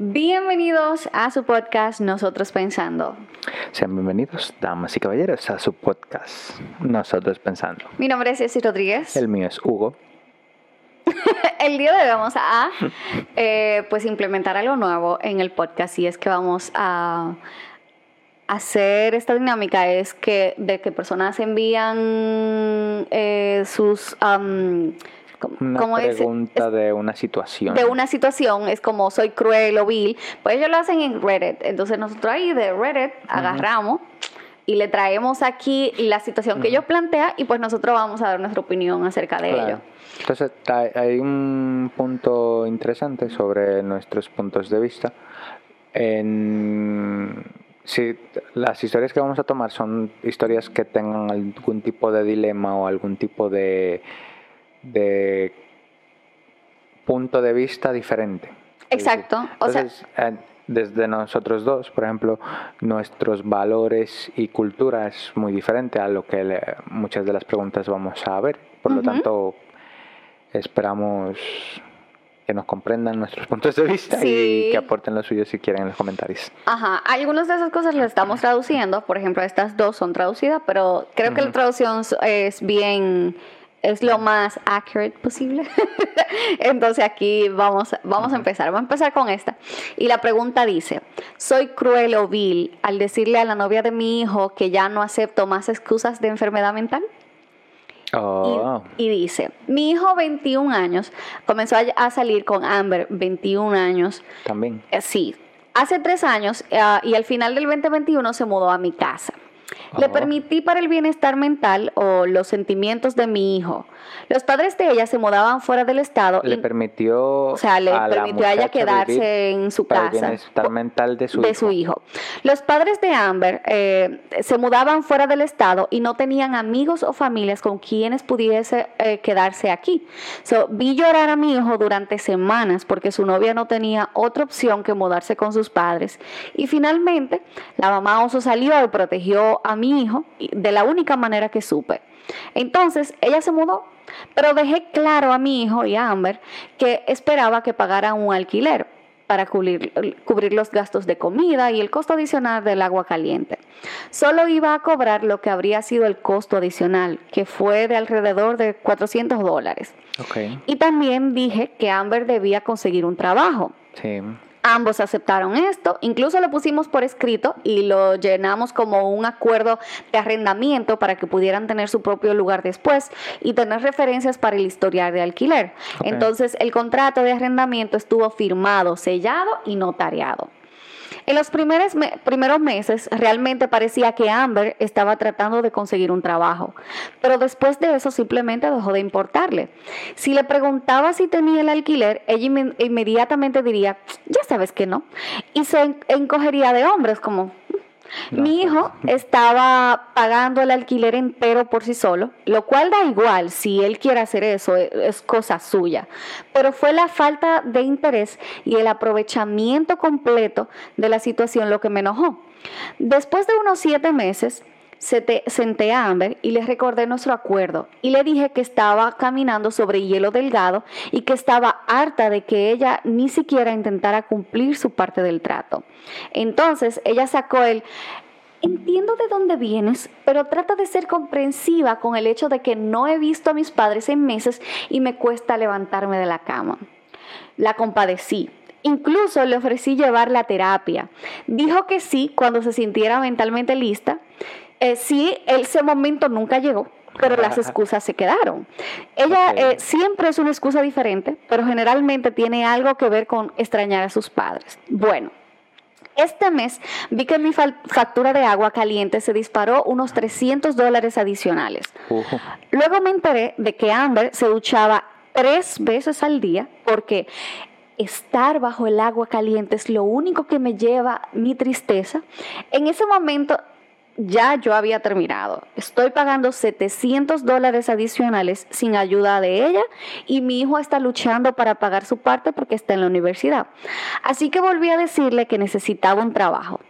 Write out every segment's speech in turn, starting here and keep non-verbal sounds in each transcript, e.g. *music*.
Bienvenidos a su podcast Nosotros Pensando. Sean bienvenidos, damas y caballeros, a su podcast Nosotros Pensando. Mi nombre es Ceci Rodríguez. El mío es Hugo. *laughs* El día de hoy vamos a eh, pues implementar algo nuevo en el podcast y es que vamos a hacer esta dinámica es que de que personas envían eh, sus um, Una pregunta de una situación. de una situación, es como soy cruel o vil, pues ellos lo hacen en Reddit. Entonces nosotros ahí de Reddit agarramos y le traemos aquí la situación que ellos plantean y pues nosotros vamos a dar nuestra opinión acerca de Claro. ello. Entonces hay- hay un punto interesante sobre nuestros puntos de vista. En, si las historias que vamos a tomar son historias que tengan algún tipo de dilema o algún tipo de, de punto de vista diferente. Exacto. O sea, eh, desde nosotros dos, por ejemplo, nuestros valores y cultura es muy diferente a lo que le- muchas de las preguntas vamos a ver. Por lo tanto, esperamos que nos comprendan nuestros puntos de vista Sí. y que aporten los suyos si quieren en los comentarios. Ajá, algunas de esas cosas las estamos traduciendo, por ejemplo, estas dos son traducidas, pero creo que la traducción es bien, es lo más accurate posible. *laughs* Entonces aquí vamos, vamos a empezar, vamos a empezar con esta. Y la pregunta dice, ¿soy cruel o vil al decirle a la novia de mi hijo que ya no acepto más excusas de enfermedad mental? Y- Oh, Y, dice, mi hijo 21 años comenzó a, a salir con Amber 21 años también. eh, Sí, hace tres años eh, y al final del 2021 se mudó a mi casa. Le permití para el bienestar mental o los sentimientos de mi hijo. Los padres de ella se mudaban fuera del estado. Le y- permitió, o sea, le a la permitió a ella quedarse en su para el casa bienestar mental de su de hijo. su hijo. Los padres de Amber eh, se mudaban fuera del estado y no tenían amigos o familias con quienes pudiese eh, quedarse aquí. So, vi llorar a mi hijo durante semanas porque su novia no tenía otra opción que mudarse con sus padres. Y finalmente, la mamá oso salió y protegió a mi hijo de la única manera que supe. Entonces, ella se mudó, pero dejé claro a mi hijo y a Amber que esperaba que pagaran un alquiler para cubrir, cubrir los gastos de comida y el costo adicional del agua caliente. Solo iba a cobrar lo que habría sido el costo adicional, que fue de alrededor de 400 dólares. Ok, Y también dije que Amber debía conseguir un trabajo. sí. Ambos aceptaron esto, incluso lo pusimos por escrito y lo llenamos como un acuerdo de arrendamiento para que pudieran tener su propio lugar después y tener referencias para el historial de alquiler. Entonces el contrato de arrendamiento estuvo firmado, sellado y notariado. En los primeros, me- primeros meses realmente parecía que Amber estaba tratando de conseguir un trabajo, pero después de eso simplemente dejó de importarle. Si le preguntaba si tenía el alquiler, ella inme- inmediatamente diría, ya sabes que no, y se en- encogería de hombres como... No, Mi hijo estaba pagando el alquiler entero por sí solo, lo cual da igual si él quiere hacer eso, e- es cosa suya. Pero fue la falta de interés y el aprovechamiento completo de la situación lo que me enojó. Después de unos siete meses, senté a Amber y le recordé nuestro acuerdo y le dije que estaba caminando sobre hielo delgado y que estaba harta de que ella ni siquiera intentara cumplir su parte del trato. Entonces ella sacó el, entiendo de dónde vienes, pero trata de ser comprensiva con el hecho de que no he visto a mis padres en meses y me cuesta levantarme de la cama. La compadecí. Incluso le ofrecí llevarla a terapia. Dijo que sí cuando se sintiera mentalmente lista. Eh, sí, ese momento nunca llegó, pero las excusas se quedaron. Ella eh, siempre es una excusa diferente, pero generalmente tiene algo que ver con extrañar a sus padres. Bueno, este mes vi que mi factura de agua caliente se disparó unos 300 dólares adicionales. Uh, Luego me enteré de que Amber se duchaba tres veces al día porque estar bajo el agua caliente es lo único que me lleva mi tristeza. En ese momento ya yo había terminado. Estoy pagando 700 dólares adicionales sin ayuda de ella y mi hijo está luchando para pagar su parte porque está en la universidad. Así que volví a decirle que necesitaba un trabajo.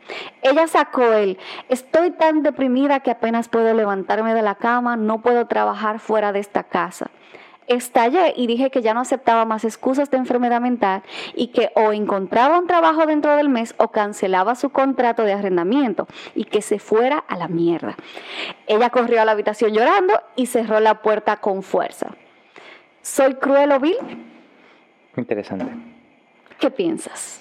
Ella sacó el, estoy tan deprimida que apenas puedo levantarme de la cama, no puedo trabajar fuera de esta casa. Estallé y dije que ya no aceptaba más excusas de enfermedad mental y que o encontraba un trabajo dentro del mes o cancelaba su contrato de arrendamiento y que se fuera a la mierda. Ella corrió a la habitación llorando y cerró la puerta con fuerza. ¿Soy cruel o vil? Interesante. ¿Qué piensas?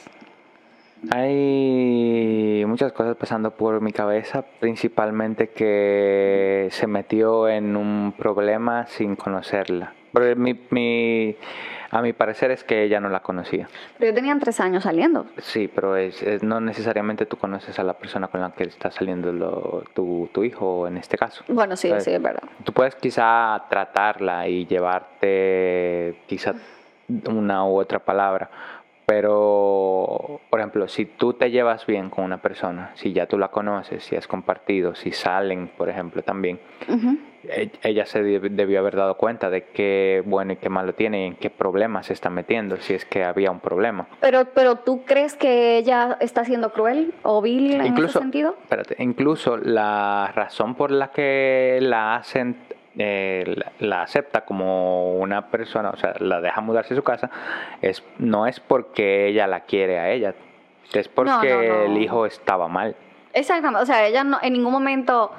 Hay muchas cosas pasando por mi cabeza, principalmente que se metió en un problema sin conocerla. Pero mi, mi, a mi parecer es que ella no la conocía. Pero yo tenían tres años saliendo. Sí, pero es, es- no necesariamente tú conoces a la persona con la que está saliendo lo- tu, tu hijo en este caso. Bueno, sí, sí, es verdad. Tú puedes quizá tratarla y llevarte quizá una u otra palabra, pero por ejemplo, si tú te llevas bien con una persona, si ya tú la conoces, si has compartido, si salen, por ejemplo, también, ella se deb- debió haber dado cuenta de qué bueno y qué malo tiene y en qué problema se está metiendo, si es que había un problema. Pero, pero tú crees que ella está siendo cruel o vil en ese sentido? espérate, incluso la razón por la que la hacen, eh, la, la acepta como una persona, o sea, la deja mudarse a su casa, es, no es porque ella la quiere a ella, es porque no, no. el hijo estaba mal. Exactamente. O sea, ella no, en ningún momento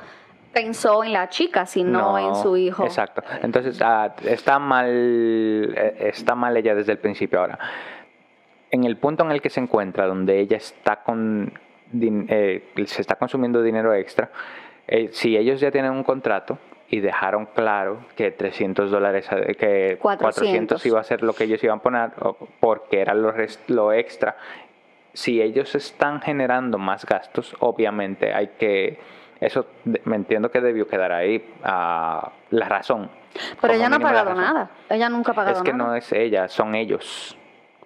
pensó en la chica, sino en su hijo. Exacto. Entonces, ah, está mal, eh, está mal ella desde el principio. Ahora, en el punto en el que se encuentra, donde ella está con, eh, se está consumiendo dinero extra, eh, si ellos ya tienen un contrato y dejaron claro que 300 dólares, que 400. 400 iba a ser lo que ellos iban a poner, porque era lo, lo extra, si ellos están generando más gastos, obviamente hay que, eso me entiendo que debió quedar ahí ah, la razón. Pero ella no ha pagado nada. Ella nunca ha pagado Es que nada. no es ella, son ellos.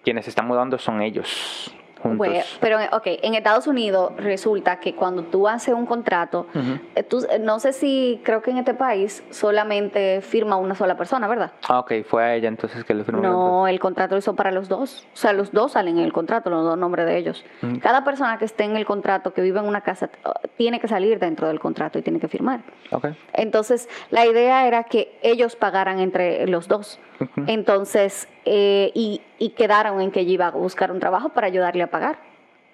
Quienes están mudando son ellos, juntos. Bueno, pero, ok, en Estados Unidos resulta que cuando tú haces un contrato, eh, tú- eh, no sé si creo que en este país solamente firma una sola persona, ¿verdad? Ah, ok, fue a ella entonces que le firmó No, el contrato lo hizo para los dos. O sea, los dos salen en el contrato, los dos nombres de ellos. Mm. Cada persona que esté en el contrato, que vive en una casa, t- tiene que salir dentro del contrato y tiene que firmar. contrato. Ok. Entonces, la idea era que ellos pagaran entre los dos. Entonces, eh, y, y quedaron en que ella iba a buscar un trabajo para ayudarle a pagar.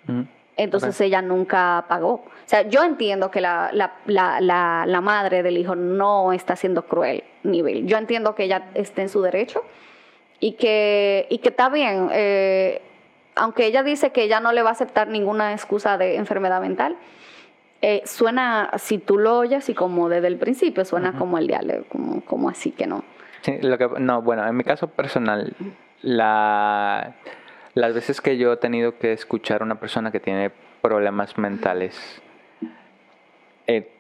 Ujú. Entonces ella nunca pagó. O sea, yo entiendo que la, la, la, la, madre del hijo no está siendo cruel ni vil. Yo entiendo que ella esté en su derecho y que, y que está bien. eh, aunque ella dice que ella no le va a aceptar ninguna excusa de enfermedad mental, eh, suena, si tú lo oyes y como desde el principio, suena como el diálogo, como, como así que no. Sí, lo que, no, bueno, en mi caso personal, la, las veces que yo he tenido que escuchar a una persona que tiene problemas mentales, eh,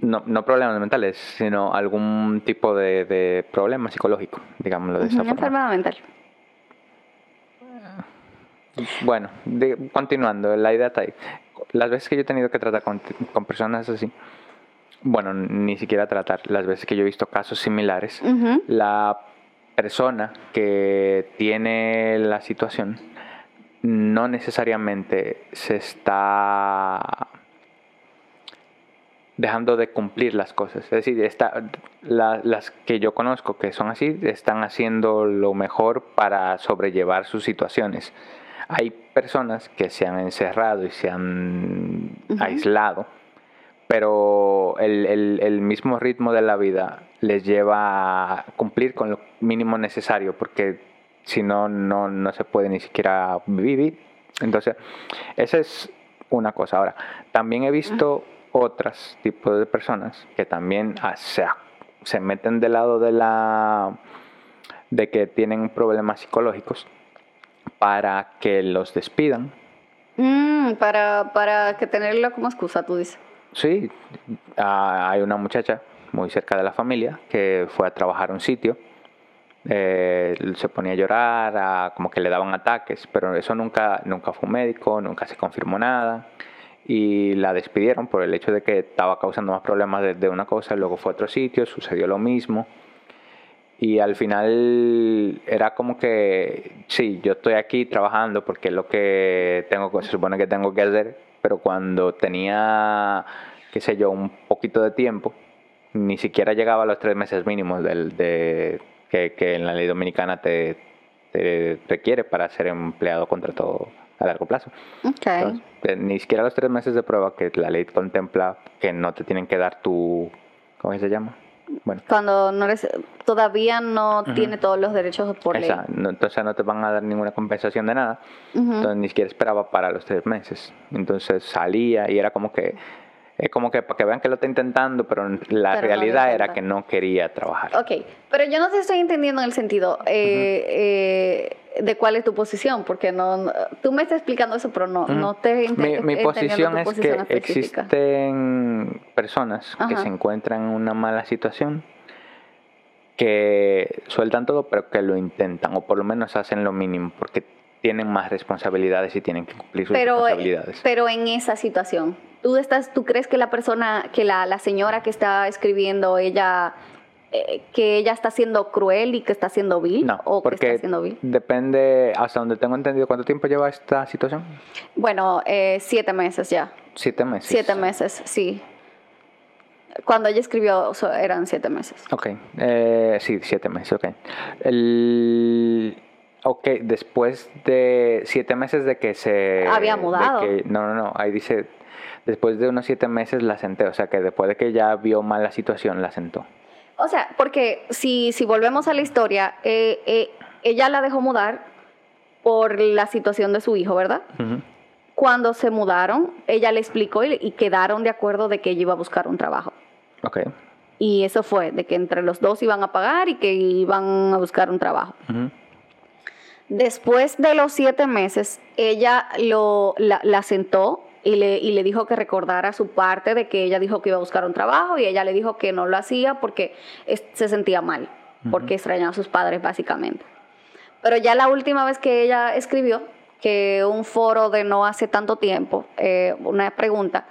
no, no problemas mentales, sino algún tipo de, de problema psicológico, digámoslo de esa Una forma. enfermedad mental. Bueno, de- continuando, la idea está ahí. Las veces que yo he tenido que tratar con, con personas así, bueno, ni siquiera tratar, las veces que yo he visto casos similares, la persona que tiene la situación no necesariamente se está dejando de cumplir las cosas. Es decir, está, la- las que yo conozco que son así están haciendo lo mejor para sobrellevar sus situaciones. Hay personas que se han encerrado y se han aislado, pero el, el- el mismo ritmo de la vida les lleva a cumplir con lo mínimo necesario, porque si no, no, no se puede ni siquiera vivir. Entonces, esa es una cosa. Ahora, también he visto otros tipos de personas que también ah, se, se meten del lado de la de que tienen problemas psicológicos para que los despidan. Mm, para, para que tenerlo como excusa, tú dices. Sí, ah, hay una muchacha muy cerca de la familia que fue a trabajar un sitio, eh, se ponía a llorar, como que le daban ataques, pero eso nunca, nunca fue un médico, nunca se confirmó nada. Y la despidieron por el hecho de que estaba causando más problemas de, de una cosa, luego fue a otro sitio, sucedió lo mismo. Y al final era como que, sí, yo estoy aquí trabajando porque es lo que tengo, se supone que tengo que hacer, pero cuando tenía, qué sé yo, un poquito de tiempo, ni siquiera llegaba a los tres meses mínimos del, de, que, que en la ley dominicana te, te requiere para ser empleado contratado a largo plazo. Okay. Entonces, eh, ni siquiera los tres meses de prueba que la ley contempla que no te tienen que dar tu, ¿cómo se llama? Bueno, Cuando no eres, todavía no tiene todos los derechos por ley. no- entonces no te van a dar ninguna compensación de nada. Entonces ni siquiera esperaba para los tres meses. Entonces salía y era como que, es como que para que vean que lo está intentando, pero la Pero no lo realidad era que no quería trabajar. Ok, pero yo no te estoy entendiendo en el sentido eh, eh, de cuál es tu posición, porque no, tú me estás explicando eso, pero no, no te Mi, mi posición es posición que específica. existen personas que se encuentran en una mala situación que sueltan todo pero que lo intentan o por lo menos hacen lo mínimo porque tienen más responsabilidades y tienen que cumplir sus Pero, eh, responsabilidades. pero en esa situación, ¿tú, estás, ¿tú crees que la persona, que la, la señora que está escribiendo, ella, eh, que ella está siendo cruel y que está siendo vil? no, ¿O que está siendo vil? depende, hasta donde tengo entendido, ¿cuánto tiempo lleva esta situación? Bueno, eh, siete meses ya. Siete meses. Siete meses, sí. Cuando ella escribió eran siete meses. Ok, eh, sí, siete meses, ok. El, ok, después de siete meses de que se... Había mudado. que- no, no, no, ahí dice, después de unos siete meses la senté, o sea que después de que ya vio mal la situación, la sentó. O sea, porque si, si volvemos a la historia, eh, eh, ella la dejó mudar por la situación de su hijo, ¿verdad? Cuando se mudaron, ella le explicó y, y quedaron de acuerdo de que ella iba a buscar un trabajo. Ok, Y eso fue, de que entre los dos iban a pagar y que iban a buscar un trabajo. Después de los siete meses, ella lo, la, la sentó y le, y le dijo que recordara su parte de que ella dijo que iba a buscar un trabajo y ella le dijo que no lo hacía porque es- se sentía mal, porque extrañaba a sus padres básicamente. Pero ya la última vez que ella escribió, que un foro de no hace tanto tiempo, eh, una pregunta,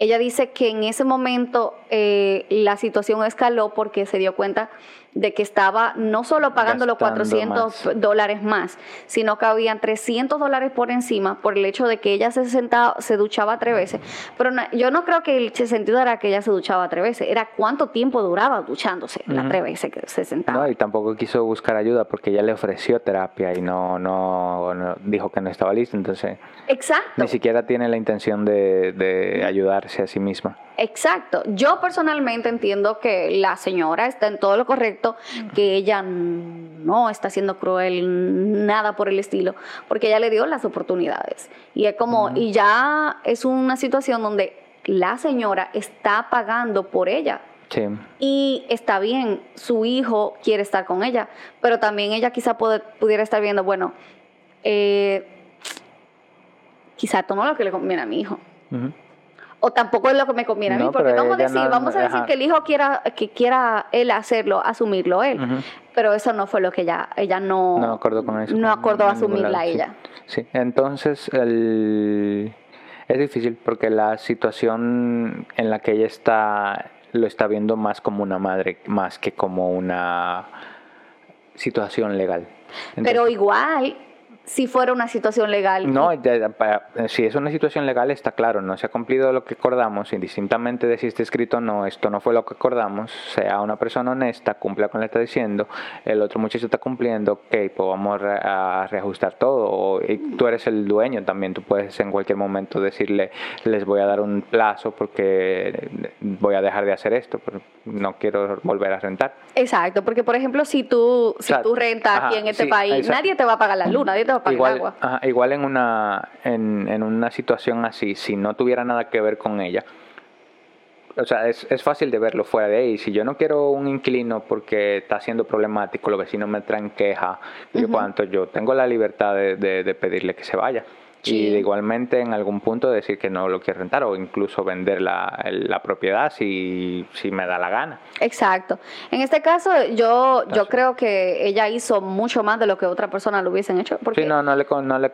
ella dice que en ese momento eh, la situación escaló porque se dio cuenta de que estaba no solo pagando los Gastando 400 más. dólares más, sino que habían 300 dólares por encima por el hecho de que ella se sentaba, se duchaba tres veces. Pero yo no creo que el sentido era que ella se duchaba tres veces, era cuánto tiempo duraba duchándose las Ujú. tres veces que se sentaba. No, y tampoco quiso buscar ayuda porque ella le ofreció terapia y no, no, no- dijo que no estaba lista, entonces Exacto. ni siquiera tiene la intención de, de ayudarse a sí misma. Exacto. Yo personalmente entiendo que la señora está en todo lo correcto, que ella no está siendo cruel, nada por el estilo, porque ella le dio las oportunidades. Y es como, y ya es una situación donde la señora está pagando por ella. Sí, Y está bien, su hijo quiere estar con ella, pero también ella quizá puede- pudiera estar viendo, bueno, eh, quizá esto no es lo que le conviene a mi hijo. O tampoco es lo que me conviene a mí, porque vamos a decir, no- vamos a decir ajá. que el hijo quiera, que quiera él hacerlo, asumirlo él. Pero eso no fue lo que ella, ella no, No acordó con eso. no con- acordó en ningún asumirla lado, ella. Sí, entonces el- es difícil porque la situación en la que ella está lo está viendo más como una madre, más que como una situación legal. Pero igual, si fuera una situación legal. no, para- si es una situación legal está claro, no se ha cumplido lo que acordamos, indistintamente de si está escrito o no, esto no fue lo que acordamos, sea una persona honesta, cumpla con lo que está diciendo, el otro muchacho está cumpliendo, ok, pues vamos a re- a reajustar todo, o, y tú eres el dueño también, tú puedes en cualquier momento decirle, les voy a dar un plazo porque voy a dejar de hacer esto, pero no quiero volver a rentar. Exacto, porque por ejemplo, si tú, si sea, tú rentas ajá, aquí en este sí, país, exacto. nadie te va a pagar la luz, nadie te el igual, agua. ajá, igual en una en, en una situación así, si no tuviera nada que ver con ella, o sea, es, es fácil de verlo fuera de ahí. Si yo no quiero un inquilino porque está siendo problemático, los vecinos me traen queja, y yo cuanto, yo tengo la libertad de, de- de pedirle que se vaya. Sí. Y igualmente en algún punto decir que no lo quiero rentar o incluso vender la, la propiedad si, si me da la gana. Exacto. En este caso, yo, yo creo que ella hizo mucho más de lo que otra persona lo hubiesen hecho. Porque Sí, no, no le, no le,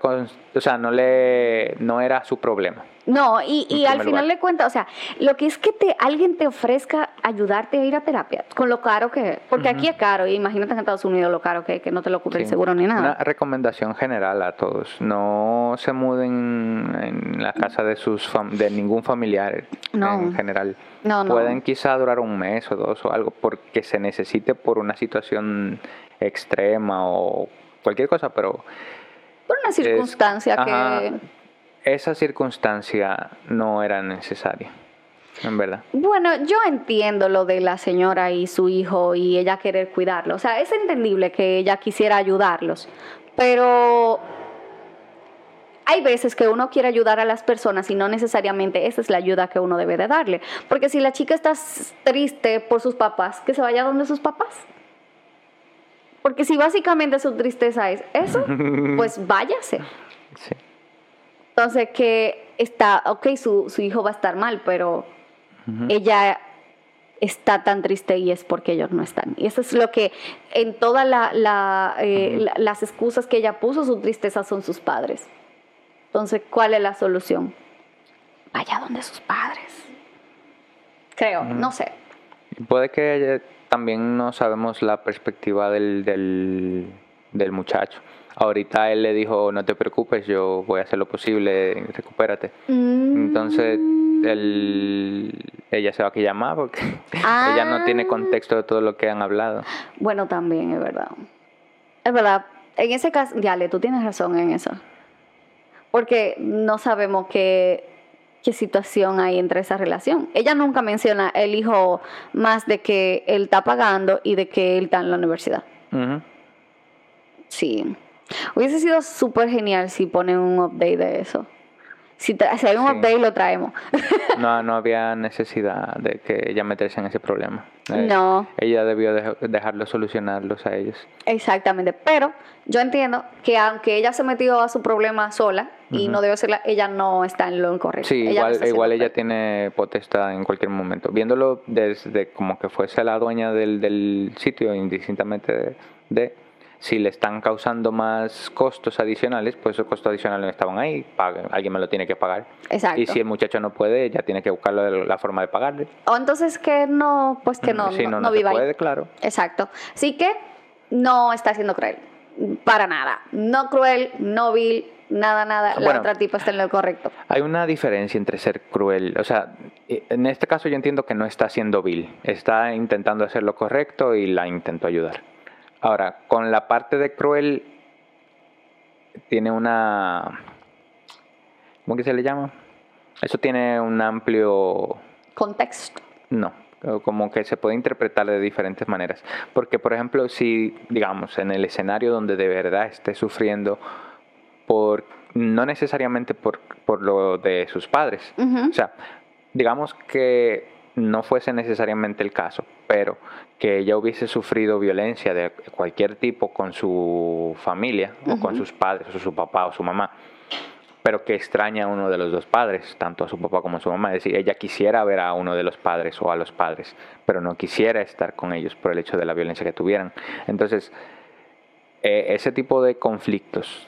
o sea, no le, no era su problema. No, y, y al final lugar. de cuentas, o sea, lo que es que te, alguien te ofrezca ayudarte a ir a terapia, con lo caro que es, porque aquí es caro, y imagínate en Estados Unidos lo caro que es, que no te lo cubre el seguro ni nada. Una recomendación general a todos. No se muden en la casa de sus fam- de ningún familiar No. en general. No, no. Pueden quizá durar un mes o dos o algo porque se necesite por una situación extrema o cualquier cosa, pero Por una circunstancia que... esa circunstancia no era necesaria, en verdad. Bueno, yo entiendo lo de la señora y su hijo y ella querer cuidarlo. O sea, es entendible que ella quisiera ayudarlos, pero hay veces que uno quiere ayudar a las personas y no necesariamente esa es la ayuda que uno debe de darle. Porque si la chica está triste por sus papás, que se vaya donde sus papás. Porque si básicamente su tristeza es eso, *laughs* pues váyase. Sí. Entonces que está, ok, su, su hijo va a estar mal, pero ella está tan triste y es porque ellos no están. Y eso es lo que en todas la, la, eh, la- las excusas que ella puso, su tristeza son sus padres. Entonces, ¿cuál es la solución? Vaya donde sus padres. Creo, no sé. Puede que también no sabemos la perspectiva del, del, del muchacho. Ahorita él le dijo, no te preocupes, yo voy a hacer lo posible, recupérate. Entonces, Mm. él, ella se va a que llamar porque *laughs* ella no tiene Ah. contexto de todo lo que han hablado. Bueno, también es verdad. Es verdad. En ese caso, Yale, tú tienes razón en eso. Porque no sabemos qué, qué situación hay entre esa relación. Ella nunca menciona el hijo más de que él está pagando y de que él está en la universidad. Sí. Hubiese sido súper genial si ponen un update de eso. Si, tra- si hay un Sí. update, lo traemos. *laughs* No, no había necesidad de que ella meterse en ese problema. Eh, No. Ella debió de- dejarlo solucionarlos a ellos. Exactamente, pero yo entiendo que aunque ella se metió a su problema sola y no debe ser ella no está en lo incorrecto. Sí, Ella igual, igual ella tiene potestad en cualquier momento. Viéndolo desde como que fuese la dueña del, del sitio, indistintamente de, de si le están causando más costos adicionales, pues esos costos adicionales no estaban ahí, alguien me lo tiene que pagar. Exacto. Y si el muchacho no puede, ella tiene que buscar la, forma de pagarle. O entonces que no, pues que no, si no, no, no se ahí. puede, claro. Exacto. Así que no está siendo cruel. Para nada. No cruel, no vil, nada, nada. La Bueno. otra tipa está en lo correcto. Hay una diferencia entre ser cruel, o sea, eh, en este caso yo entiendo que no está siendo vil, está intentando hacer lo correcto y la intentó ayudar. Ahora, con la parte de cruel, tiene una... ¿Cómo que se le llama? Eso tiene un amplio... Contexto. No, como que se puede interpretar de diferentes maneras. Porque, por ejemplo, si, digamos, en el escenario donde de verdad esté sufriendo por, no necesariamente por, por lo de sus padres, o sea, digamos que no fuese necesariamente el caso, pero que ella hubiese sufrido violencia de cualquier tipo con su familia, o con sus padres, o su papá o su mamá, pero que extraña a uno de los dos padres, tanto a su papá como a su mamá. Es decir, ella quisiera ver a uno de los padres o a los padres, pero no quisiera estar con ellos por el hecho de la violencia que tuvieran. Entonces, eh, ese tipo de conflictos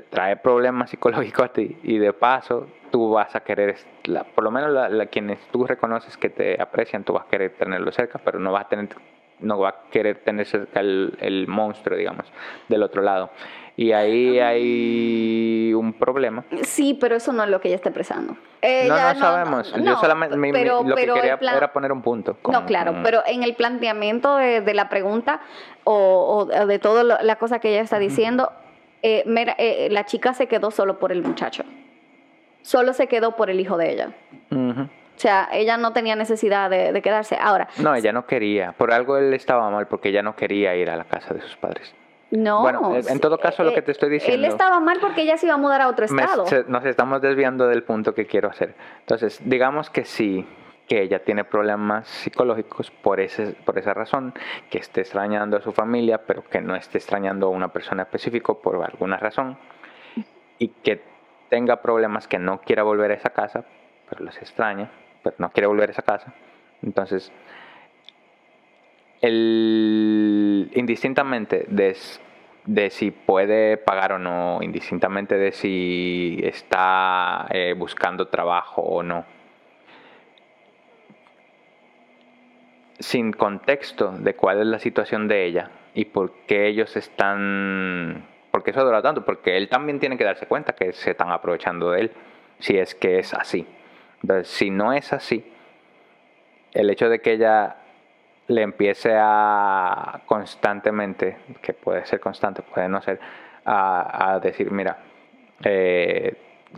te trae problemas psicológicos a ti y de paso tú vas a querer, la- por lo menos la, la- quienes tú reconoces que te aprecian, tú vas a querer tenerlo cerca, pero no vas a tener no va a querer tener cerca el, el monstruo, digamos, del otro lado. Y ahí hay un problema. Sí, pero eso no es lo que ella está expresando. no, Ella no sabemos. Yo no, solamente mi- mi- pero- lo pero que quería plan- era poner un punto. no, con- claro, con- pero en el planteamiento de, de la pregunta o, o de toda la cosa que ella está diciendo, eh, mira, eh, la chica se quedó solo por el muchacho. Solo se quedó por el hijo de ella. O sea, ella no tenía necesidad de, de quedarse. Ahora, No, ella no quería. Por algo él estaba mal porque ella no quería ir a la casa de sus padres. no. Bueno, en todo caso, lo eh, que te estoy Él diciendo- estaba mal porque ella se iba a mudar a otro Me- estado. se- nos estamos desviando del punto que quiero hacer. Entonces, digamos que sí, que ella tiene problemas psicológicos por, ese, por esa razón, que esté extrañando a su familia, pero que no esté extrañando a una persona específica por alguna razón, y que tenga problemas que no quiera volver a esa casa, pero los extraña, pero no quiere volver a esa casa. Entonces, indistintamente de, de si puede pagar o no, indistintamente de si está eh, buscando trabajo o no, sin contexto de cuál es la situación de ella y por qué ellos están porque eso dura tanto, porque él también tiene que darse cuenta que se están aprovechando de él, si es que es así. Entonces, si no es así, el hecho de que ella le empiece a constantemente, que puede ser constante, puede no ser, a, decir, mira, eh,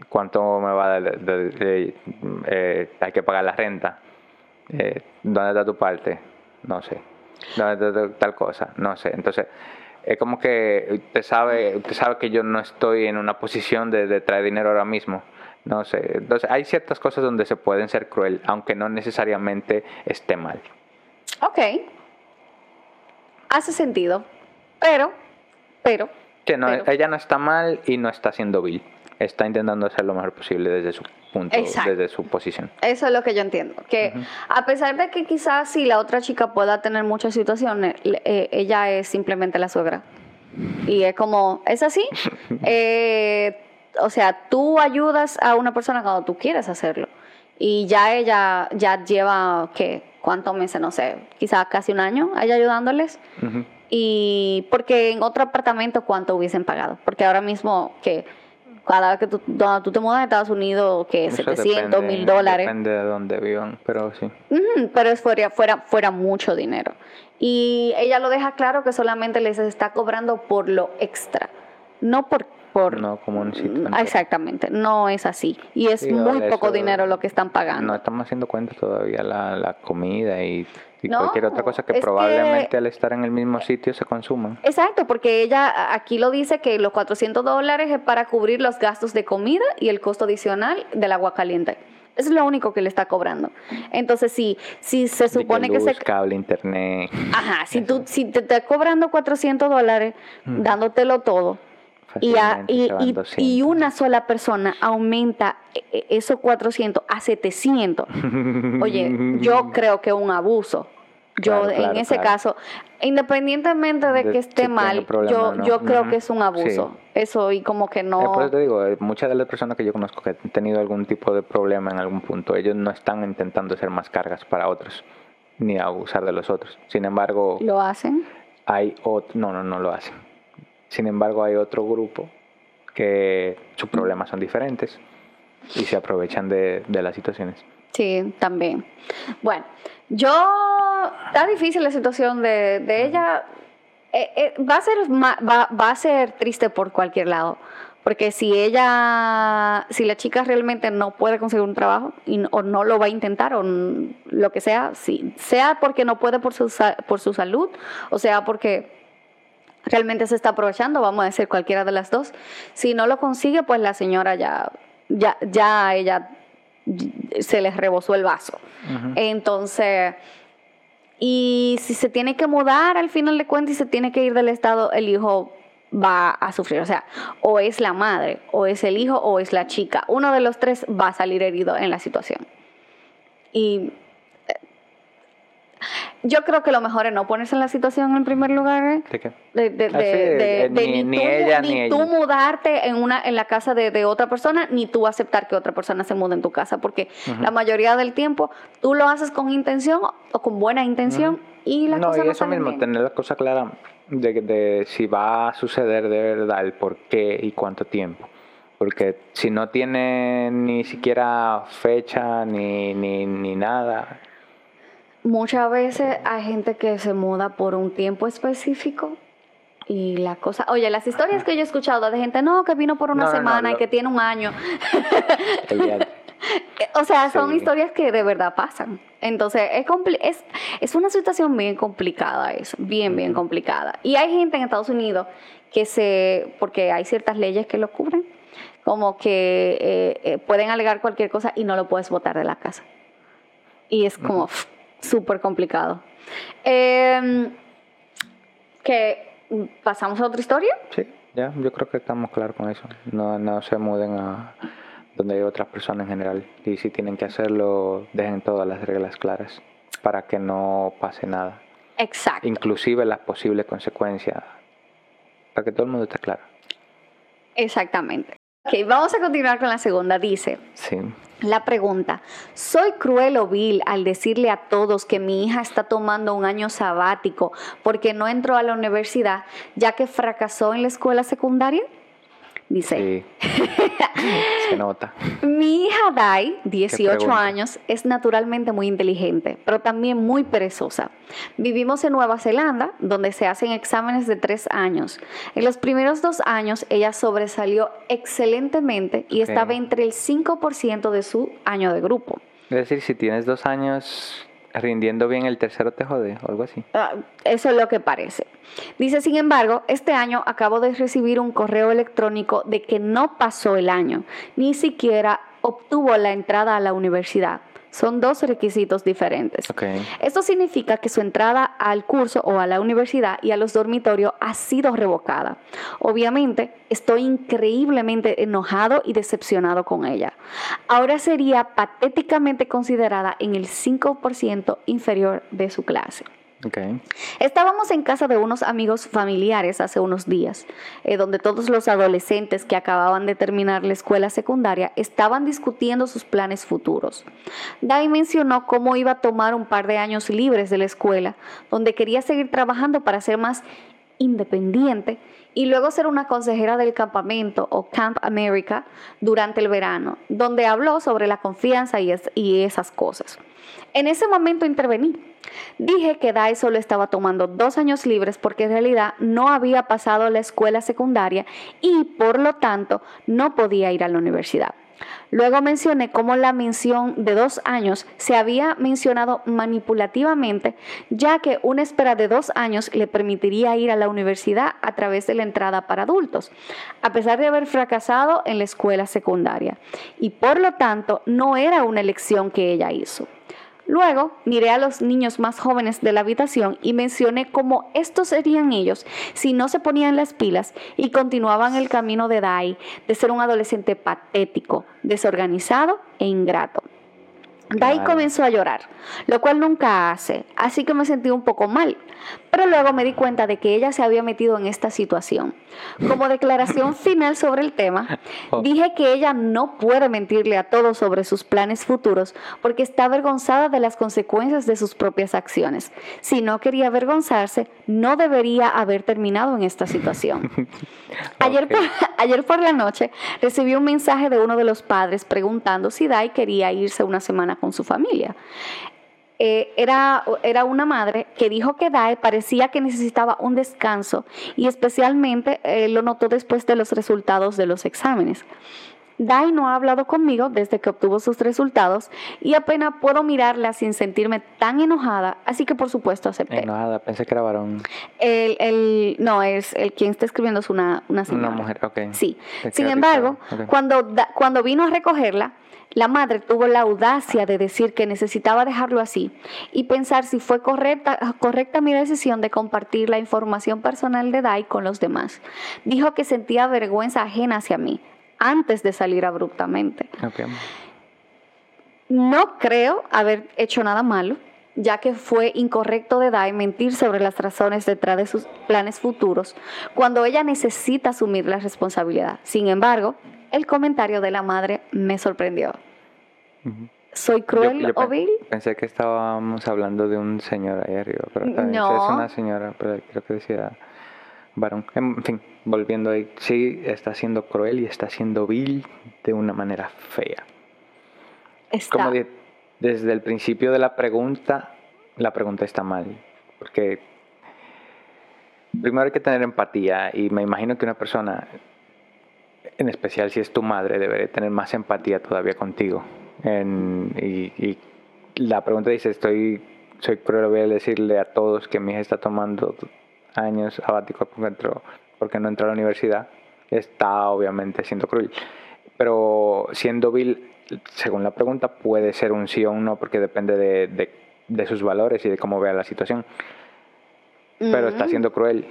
¿cuánto me va a dar? Eh, hay que pagar la renta. Eh, ¿Dónde está tu parte? No sé. ¿Dónde está tal cosa? No sé. Entonces, es como que usted sabe, usted sabe que yo no estoy en una posición de, de traer dinero ahora mismo. No sé. Entonces, hay ciertas cosas donde se pueden ser cruel, aunque no necesariamente esté mal. Ok. Hace sentido. Pero, pero. Que no, ella no está mal y no está siendo vil. Está intentando hacer lo mejor posible desde su punto, desde su posición. Eso es lo que yo entiendo. Que a pesar de que quizás si la otra chica pueda tener muchas situaciones, eh, ella es simplemente la suegra. Y es como, es así. *laughs* eh, o sea, tú ayudas a una persona cuando tú quieres hacerlo. Y ya ella ya lleva, ¿qué? ¿Cuántos meses? No sé, quizás casi un año allá ayudándoles. Y porque en otro apartamento, ¿cuánto hubiesen pagado? Porque ahora mismo, que cada vez que tú, tú te mudas a Estados Unidos, que 700, mil dólares. Depende de dónde vivan, pero sí. pero es fuera, fuera, fuera mucho dinero. Y ella lo deja claro que solamente les está cobrando por lo extra, no por no como un sitio mm, Exactamente, no es así. Y es muy poco dinero lo que están pagando. No estamos haciendo cuenta todavía la, la comida y, cualquier otra cosa que probablemente al estar en el mismo sitio se consuma. Exacto, porque ella aquí lo dice que los 400 dólares es para cubrir los gastos de comida y el costo adicional del agua caliente. Eso es lo único que le está cobrando. Entonces, si, si se supone que, se... cable, internet... Ajá, si, tú, si te está cobrando 400 dólares, dándotelo todo, y, y, y, una sola persona aumenta e, e, esos 400 a 700. *laughs* Oye, yo creo que es un abuso. Yo en ese caso, independientemente de, que esté mal, yo, yo creo que es un abuso. Eso y como que no... por eso te digo, eh, muchas de las personas que yo conozco que han tenido algún tipo de problema en algún punto, ellos no están intentando hacer más cargas para otros, ni abusar de los otros. Sin embargo... ¿Lo hacen? Hay no, no, no lo hacen sin embargo, hay otro grupo que sus problemas son diferentes y se aprovechan de, las situaciones. Sí, también. Bueno, yo, está difícil la situación de, ella. Eh, eh, va, a ser, va, va, a ser triste por cualquier lado. Porque si ella, si la chica realmente no puede conseguir un trabajo y, o no lo va a intentar o lo que sea, si, sea porque no puede por su, por su salud o sea porque realmente se está aprovechando, vamos a decir cualquiera de las dos. Si no lo consigue, pues la señora ya, ya, ya ella se les rebosó el vaso. Entonces, y si se tiene que mudar al final de cuentas y se tiene que ir del estado, el hijo va a sufrir. O sea, o es la madre, o es el hijo, o es la chica. Uno de los tres va a salir herido en la situación. Y yo creo que lo mejor es no ponerse en la situación en primer lugar. ¿De qué? De, ni, ella ni tú mudarte en una en la casa de, otra persona, ni tú aceptar que otra persona se mude en tu casa, porque la mayoría del tiempo tú lo haces con intención o con buena intención y la cosa no, y eso mismo, tener la cosa clara de, si va a suceder de verdad, el por qué y cuánto tiempo. Porque si no tiene ni siquiera fecha ni, ni, ni nada, muchas veces hay gente que se muda por un tiempo específico y la cosa, oye, las historias que yo he escuchado de gente, no, que vino por una semana y que tiene un año. *laughs* o sea, son historias que de verdad pasan. Entonces, es, es, es una situación bien complicada eso, bien, bien complicada. Y hay gente en Estados Unidos que se, porque hay ciertas leyes que lo cubren, como que eh, eh, pueden alegar cualquier cosa y no lo puedes votar de la casa. Y es como, súper complicado. ¿Que pasamos a otra historia? Sí, ya, yo creo que estamos claros con eso. No, no se muden a donde hay otras personas en general. Y si tienen que hacerlo, dejen todas las reglas claras para que no pase nada. Exacto. Inclusive las posibles consecuencias, para que todo el mundo esté claro. Exactamente. Ok, vamos a continuar con la segunda. Dice, sí. La pregunta, ¿soy cruel o vil al decirle a todos que mi hija está tomando un año sabático porque no entró a la universidad ya que fracasó en la escuela secundaria? Dice, *laughs* se nota. Mi hija Dai, 18 años, es naturalmente muy inteligente, pero también muy perezosa. Vivimos en Nueva Zelanda, donde se hacen exámenes de tres años. En los primeros dos años, ella sobresalió excelentemente y estaba entre el 5% de su año de grupo. Es decir, si tienes dos años rindiendo bien el tercero te jode o algo así. Ah, eso es lo que parece. Dice, sin embargo, este año acabo de recibir un correo electrónico de que no pasó el año, ni siquiera obtuvo la entrada a la universidad. Son dos requisitos diferentes. Esto significa que su entrada al curso o a la universidad y a los dormitorios ha sido revocada. Obviamente, estoy increíblemente enojado y decepcionado con ella. Ahora sería patéticamente considerada en el 5% inferior de su clase. Estábamos en casa de unos amigos familiares hace unos días, eh, donde todos los adolescentes que acababan de terminar la escuela secundaria estaban discutiendo sus planes futuros. Dai mencionó cómo iba a tomar un par de años libres de la escuela, donde quería seguir trabajando para ser más independiente y luego ser una consejera del campamento o Camp America durante el verano, donde habló sobre la confianza y, esas cosas. En ese momento intervení. Dije que Dai solo estaba tomando dos años libres porque en realidad no había pasado la escuela secundaria y por lo tanto no podía ir a la universidad. Luego mencioné cómo la mención de dos años se había mencionado manipulativamente, ya que una espera de dos años le permitiría ir a la universidad a través de la entrada para adultos, a pesar de haber fracasado en la escuela secundaria, y por lo tanto no era una elección que ella hizo. Luego miré a los niños más jóvenes de la habitación y mencioné cómo estos serían ellos si no se ponían las pilas y continuaban el camino de Dai de ser un adolescente patético, desorganizado e ingrato. Dai comenzó a llorar, lo cual nunca hace, así que me sentí un poco mal, pero luego me di cuenta de que ella se había metido en esta situación. Como declaración *laughs* final sobre el tema, oh. dije que ella no puede mentirle a todos sobre sus planes futuros porque está avergonzada de las consecuencias de sus propias acciones. Si no quería avergonzarse, no debería haber terminado en esta situación. *laughs* ayer, por, *laughs* ayer por la noche recibí un mensaje de uno de los padres preguntando si Dai quería irse una semana con su familia. Eh, era, era una madre que dijo que Dae parecía que necesitaba un descanso y especialmente eh, lo notó después de los resultados de los exámenes. Dai no ha hablado conmigo desde que obtuvo sus resultados y apenas puedo mirarla sin sentirme tan enojada, así que por supuesto acepté. Enojada, pensé que era varón. El, el, no, es el quien está escribiendo es una, una señora. Una mujer, ok. Sí. Sin embargo, cuando, cuando vino a recogerla, la madre tuvo la audacia de decir que necesitaba dejarlo así y pensar si fue correcta, correcta mi decisión de compartir la información personal de Dai con los demás. Dijo que sentía vergüenza ajena hacia mí antes de salir abruptamente. No creo haber hecho nada malo, ya que fue incorrecto de Dai mentir sobre las razones detrás de sus planes futuros cuando ella necesita asumir la responsabilidad. Sin embargo, el comentario de la madre me sorprendió. ¿Soy cruel o vil? Pensé que estábamos hablando de un señor ahí arriba, pero también es una señora, pero creo que decía varón. En fin, volviendo ahí, sí, está siendo cruel y está siendo vil de una manera fea. Está. Como desde el principio de la pregunta, la pregunta está mal, porque primero hay que tener empatía y me imagino que una persona en especial si es tu madre, debería tener más empatía todavía contigo. y, la pregunta dice, estoy, soy cruel, voy a decirle a todos que mi hija está tomando años sabáticos porque, no entró a la universidad. Está obviamente siendo cruel. Pero siendo vil, según la pregunta, puede ser un sí o un no porque depende de, de, sus valores y de cómo vea la situación. Pero está siendo cruel.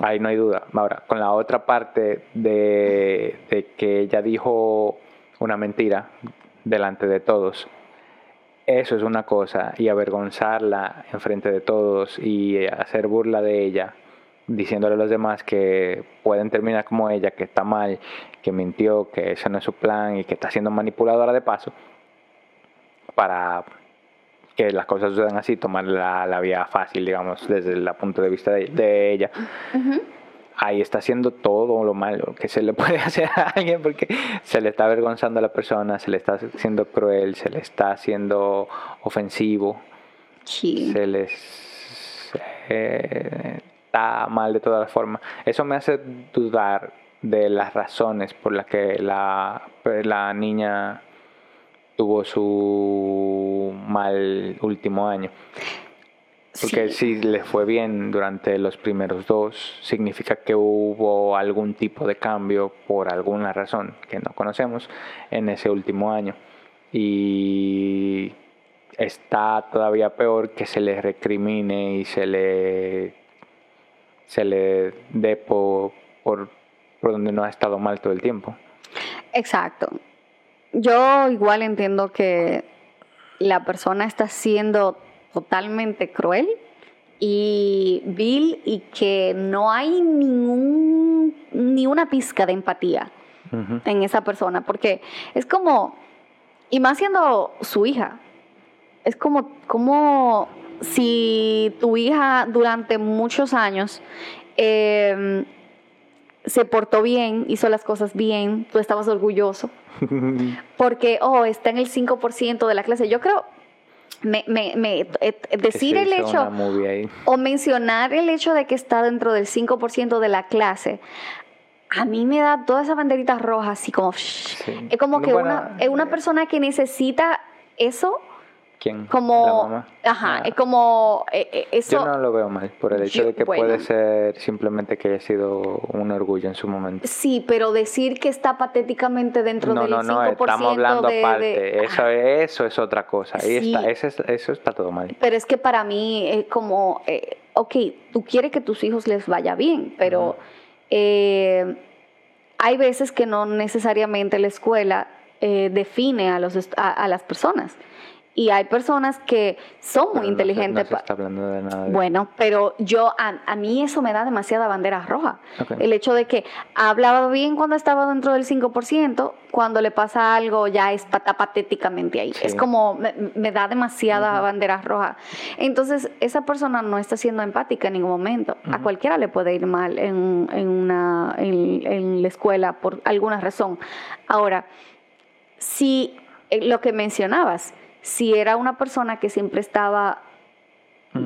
Ahí no hay duda. Ahora, con la otra parte de, que ella dijo una mentira delante de todos, eso es una cosa, y avergonzarla en frente de todos y hacer burla de ella diciéndole a los demás que pueden terminar como ella, que está mal, que mintió, que ese no es su plan y que está siendo manipuladora de paso, para que las cosas sucedan así, tomar la, la vía fácil, digamos, desde el punto de vista de, ella. Ahí está haciendo todo lo malo que se le *laughs* puede hacer a alguien porque se le está avergonzando a la persona, se le está haciendo cruel, se le está haciendo ofensivo, se les eh, está mal de todas formas. Eso me hace dudar de las razones por las que la, la niña tuvo su mal último año. Porque si le fue bien durante los primeros dos, significa que hubo algún tipo de cambio por alguna razón que no conocemos en ese último año. Y está todavía peor que se le recrimine y se le se le dé por, por, donde no ha estado mal todo el tiempo. Exacto. Yo igual entiendo que la persona está siendo totalmente cruel y vil y que no hay ningún, ni una pizca de empatía en esa persona, porque es como, y más siendo su hija, es como, como si tu hija durante muchos años em, se portó bien, hizo las cosas bien, tú estabas orgulloso, *laughs* porque, oh, está en el 5% de la clase. Yo creo, me, eh, decir el hecho o mencionar el hecho de que está dentro del 5% de la clase, a mí me da toda esa banderita roja así como... Es como que una, es una persona que necesita eso ¿Quién? Como, ajá, es como eh, eh, eso. Yo no lo veo mal, por el hecho de que puede ser simplemente que haya sido un orgullo en su momento. Sí, pero decir que está patéticamente dentro del no, 5% no, estamos hablando aparte. eso, eso es otra cosa. Ahí está, eso, eso, está todo mal. Pero es que para mí es como, eh, ok, tú quieres que tus hijos les vaya bien, pero hay veces que no necesariamente la escuela define a, los, a las personas y hay personas que son muy inteligentes. No está hablando de nada. Bueno, pero yo, a, mí eso me da demasiada bandera roja. El hecho de que ha hablado bien cuando estaba dentro del 5%, cuando le pasa algo ya está patéticamente ahí. Es como, me, da demasiada bandera roja. Entonces, esa persona no está siendo empática en ningún momento. A cualquiera le puede ir mal en, en, una, en, en la escuela por alguna razón. Ahora, si eh, lo que mencionabas, si era una persona que siempre estaba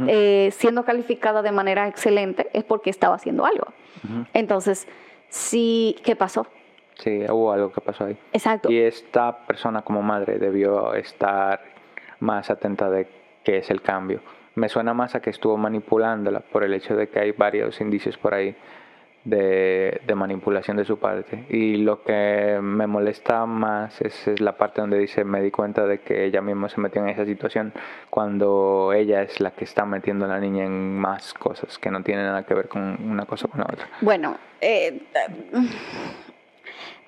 eh, siendo calificada de manera excelente, es porque estaba haciendo algo. Entonces, sí, ¿qué pasó? Sí, hubo algo que pasó ahí. Exacto. Y esta persona como madre debió estar más atenta de qué es el cambio. Me suena más a que estuvo manipulándola por el hecho de que hay varios indicios por ahí de, manipulación de su parte. Y lo que me molesta más es, la parte donde dice, me di cuenta de que ella misma se metió en esa situación cuando ella es la que está metiendo a la niña en más cosas que no tienen nada que ver con una cosa con la otra. Bueno, eh,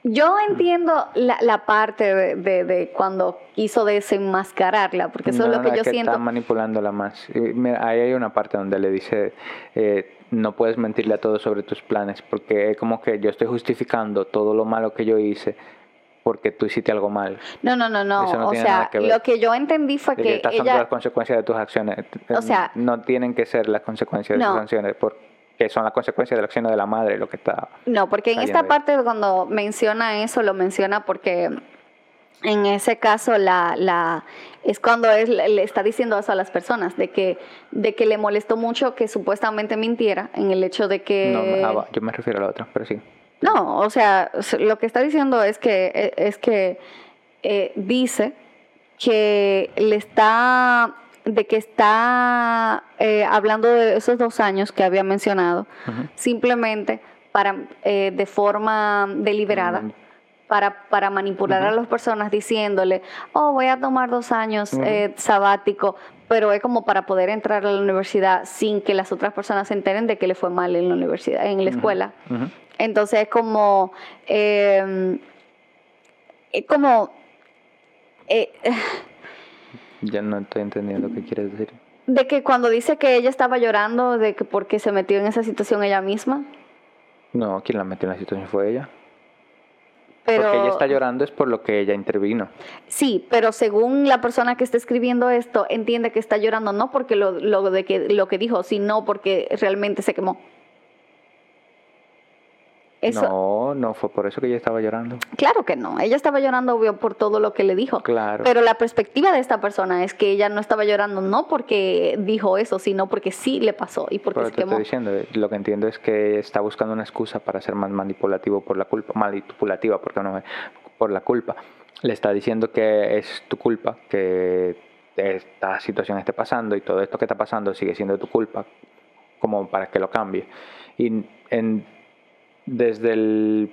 yo entiendo la, la parte de, de, cuando quiso desenmascararla, porque eso es lo que yo que siento. Está manipulándola más. ahí hay una parte donde le dice, eh, no puedes mentirle a todos sobre tus planes, porque es como que yo estoy justificando todo lo malo que yo hice porque tú hiciste algo mal. No, no, no, no. o sea, lo que yo entendí fue que estás ella... las consecuencias de tus acciones. O sea, no tienen que ser las consecuencias de tus acciones. Porque que son las consecuencias de la acción de la madre, lo que está... No, porque en esta parte cuando menciona eso, lo menciona porque en ese caso la, la es cuando él le está diciendo eso a las personas, de que, de que le molestó mucho que supuestamente mintiera en el hecho de que... No, ah, yo me refiero a la otra, pero sí. No, o sea, lo que está diciendo es que, e, es que eh, dice que le está de que está eh, hablando de esos dos años que había mencionado, simplemente para eh, de forma deliberada. Para, para manipular a las personas diciéndole, oh, voy a tomar dos años eh, sabático, pero es como para poder entrar a la universidad sin que las otras personas se enteren de que le fue mal en la universidad, en la escuela. Entonces es como, es como, *sighs* ya no estoy entendiendo qué quieres decir. De que cuando dice que ella estaba llorando, de que porque se metió en esa situación ella misma. No, quien la metió en la situación fue ella. Pero, Porque ella está llorando es por lo que ella intervino. Sí, pero según la persona que está escribiendo esto, entiende que está llorando no porque lo, lo de que, lo que dijo, sino porque realmente se quemó. Eso, No, no fue por eso que ella estaba llorando. Claro que no. Ella estaba llorando obvio por todo lo que le dijo. Claro. Pero la perspectiva de esta persona es que ella no estaba llorando no porque dijo eso, sino porque sí le pasó y porque Pero se te quemó. estoy diciendo, eh, lo que entiendo es que está buscando una excusa para ser más manipulativo por la culpa, manipulativa, porque no por la culpa. Le está diciendo que es tu culpa, que esta situación esté pasando y todo esto que está pasando sigue siendo tu culpa, como para que lo cambie. Y en, desde el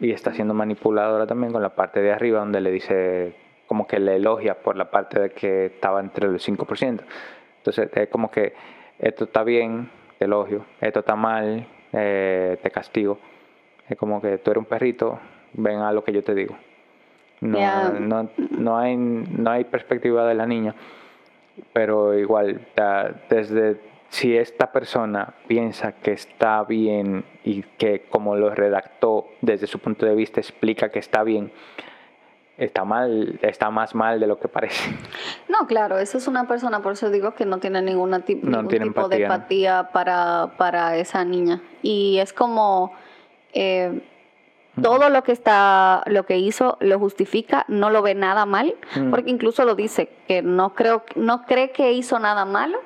y está siendo manipuladora también con la parte de arriba donde le dice como que le elogia por la parte de que estaba entre el 5%. Entonces es como que esto está bien, te elogio, esto está mal, eh, te castigo. Es como que tú eres un perrito, ven a lo que yo te digo. No, no, no, hay, no hay perspectiva de la niña, pero igual, desde si esta persona piensa que está bien y que como lo redactó desde su punto de vista explica que está bien, está mal, está más mal de lo que parece. *laughs* No, claro, eso es una persona, por eso digo que no tiene ninguna tip- No ningún tiene tipo de empatía, para, para esa niña. Y es como eh, todo lo que está, lo que hizo, lo justifica, no lo ve nada mal, Mm. porque incluso lo dice, que no creo, no cree que hizo nada malo,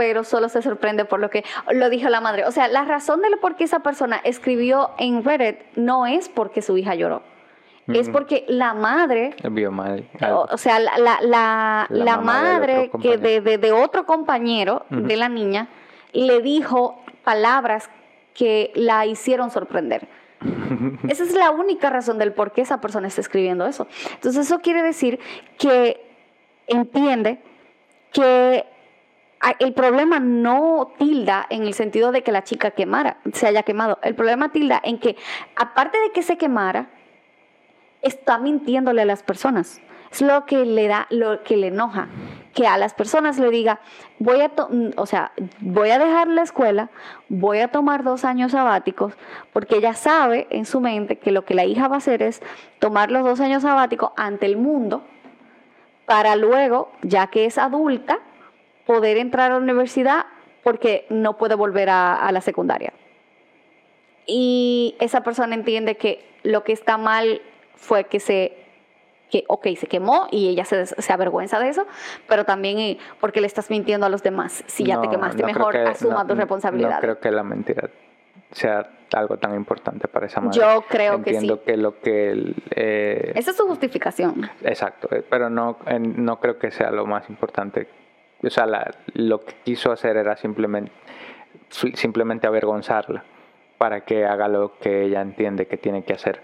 pero solo se sorprende por lo que lo dijo la madre. O sea, la razón de lo por qué esa persona escribió en Reddit no es porque su hija lloró. Es Mm. porque la madre Vio mal. o, o sea, la, la, la, La madre que de, de- de otro compañero de la niña le dijo palabras que la hicieron sorprender. *laughs* Esa es la única razón del por qué esa persona está escribiendo eso. Entonces eso quiere decir que entiende que el problema no tilda en el sentido de que la chica quemara, se haya quemado. El problema tilda en que aparte de que se quemara, está mintiéndole a las personas. Es lo que le da, lo que le enoja, que a las personas le diga, voy a, o sea, voy a dejar la escuela, voy a tomar dos años sabáticos, porque ella sabe en su mente que lo que la hija va a hacer es tomar los dos años sabáticos ante el mundo, para luego, ya que es adulta, poder entrar a la universidad porque no puede volver a, a la secundaria. Y esa persona entiende que lo que está mal fue que se, que, ok, se quemó y ella se, se avergüenza de eso, pero también eh, porque le estás mintiendo a los demás. Si ya te No, quemaste, no mejor que- asuma no- tu responsabilidad. No creo que la mentira sea algo tan importante para esa madre. Yo creo que Entiendo sí. que lo que... eh, Esa es su justificación. Exacto, eh, pero no, no creo que sea lo más importante. O sea, la- lo que quiso hacer era simplemente, simplemente avergonzarla para que haga lo que ella entiende que tiene que hacer.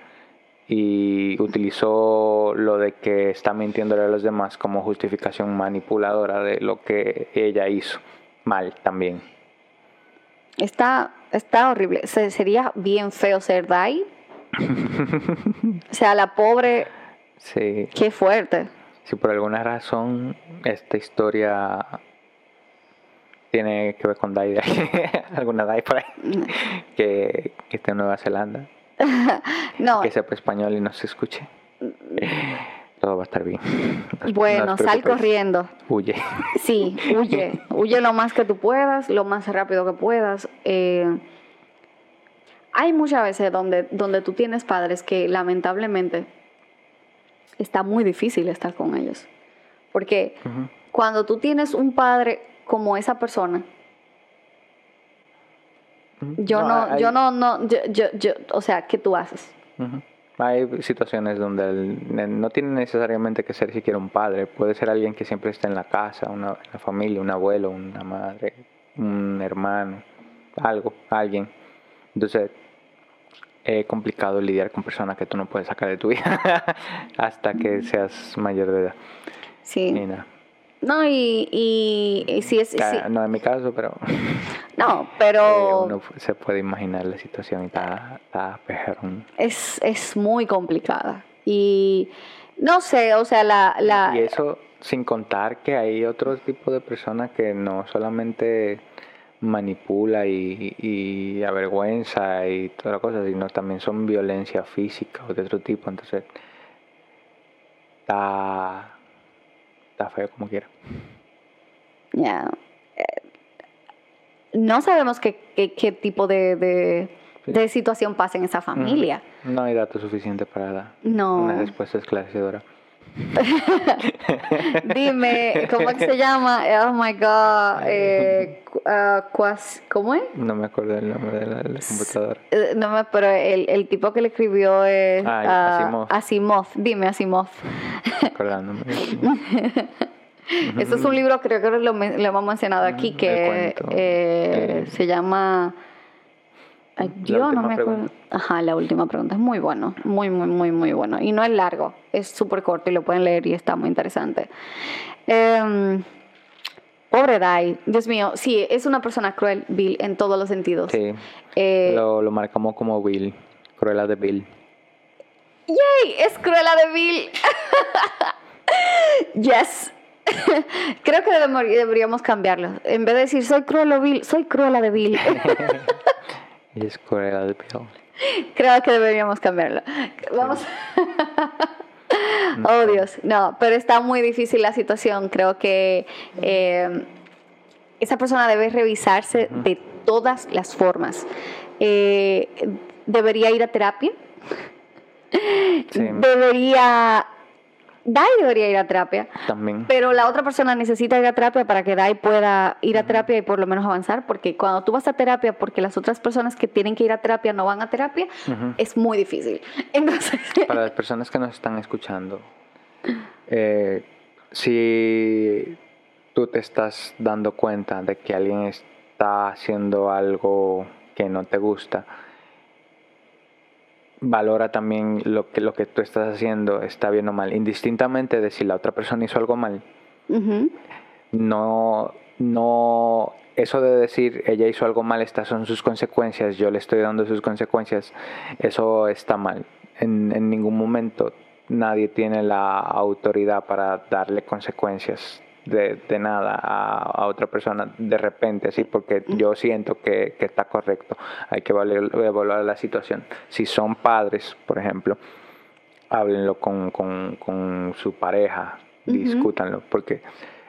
Y utilizó lo de que está mintiéndole a los demás como justificación manipuladora de lo que ella hizo. Mal también. Está, está horrible. Se- sería bien feo ser Dai. *laughs* o sea, la pobre, Sí, qué fuerte. Si por alguna razón esta historia tiene que ver con Dai, *laughs* alguna Dai por ahí, *laughs* que, que esté en Nueva Zelanda, *laughs* No, que sepa español y no se escuche. Todo va a estar bien. Bueno, no sal corriendo. Huye. Sí, huye. huye lo más que tú puedas, lo más rápido que puedas. Eh, hay muchas veces donde, donde tú tienes padres que lamentablemente está muy difícil estar con ellos. Porque cuando tú tienes un padre como esa persona, yo no, hay- yo no, no, yo, yo, yo, o sea, ¿qué tú haces? Hay situaciones donde el ne- no tiene necesariamente que ser siquiera un padre, puede ser alguien que siempre está en la casa, una, la familia, un abuelo, una madre, un hermano, algo, alguien. Entonces, es complicado lidiar con personas que tú no puedes sacar de tu vida *laughs* hasta que seas mayor de edad. Sí. Y nada. No, y, y, y si es, No es mi caso, pero *laughs* no, *laughs* eh, pero uno se puede imaginar la situación y está, está pejerón. es, es muy complicada. Y no sé, o sea, la... la Y eso sin contar que hay otro tipo de personas que no solamente manipula y, y avergüenza y toda la cosa, sino también son violencia física o de otro tipo. Entonces, está, está feo como quiera. Ya. Eh, no sabemos qué, qué, qué tipo de, de, Sí. de situación pasa en esa familia. No hay datos suficientes para dar No. una respuesta esclarecedora. *laughs* Dime, ¿cómo es que se llama? Oh my God. Eh, ah, ¿Cómo es? No me acuerdo el nombre de la, de la computadora. Eh, No me, pero el, el tipo que le escribió es Ah, Asimov. Asimov. Dime Asimov. Acordándome. *laughs* Este es un libro creo que lo, hemos mencionado aquí que Eh, se llama Ay, yo no me acuerdo. Ajá, la última pregunta es muy bueno, muy muy muy muy bueno y no es largo, es súper corto y lo pueden leer y está muy interesante. Em, pobre Dai, Dios mío, sí, es una persona cruel, Bill, en todos los sentidos. Sí, Eh, lo, lo marcamos como Bill. Cruella de Bill. ¡Yay! Es Cruella de Bill. *laughs* yes. *laughs* Creo que deberíamos cambiarlo. En vez de decir soy Cruella de Bill, soy Cruella de Bill. Y es Cruella de Bill. Creo que deberíamos cambiarlo. Vamos. *laughs* oh Dios, no, pero está muy difícil la situación. Creo que eh, esa persona debe revisarse de todas las formas. Eh, debería ir a terapia. Sí, Debería. Dai debería ir a terapia. también. Pero la otra persona necesita ir a terapia para que Dai pueda ir a terapia y por lo menos avanzar, porque cuando tú vas a terapia porque las otras personas que tienen que ir a terapia no van a terapia, es muy difícil. *laughs* Entonces, Para las personas que nos están escuchando, eh, si tú te estás dando cuenta de que alguien está haciendo algo que no te gusta, valora también lo que, lo que tú estás haciendo está bien o mal, indistintamente de si la otra persona hizo algo mal. no, no, eso de decir ella hizo algo mal, estas son sus consecuencias, yo le estoy dando sus consecuencias, eso está mal. En, en ningún momento nadie tiene la autoridad para darle consecuencias de, de nada a, a otra persona de repente, así porque yo siento que, que está correcto. Hay que evaluar, la situación. Si son padres, por ejemplo, háblenlo con, con, con su pareja, discútanlo, porque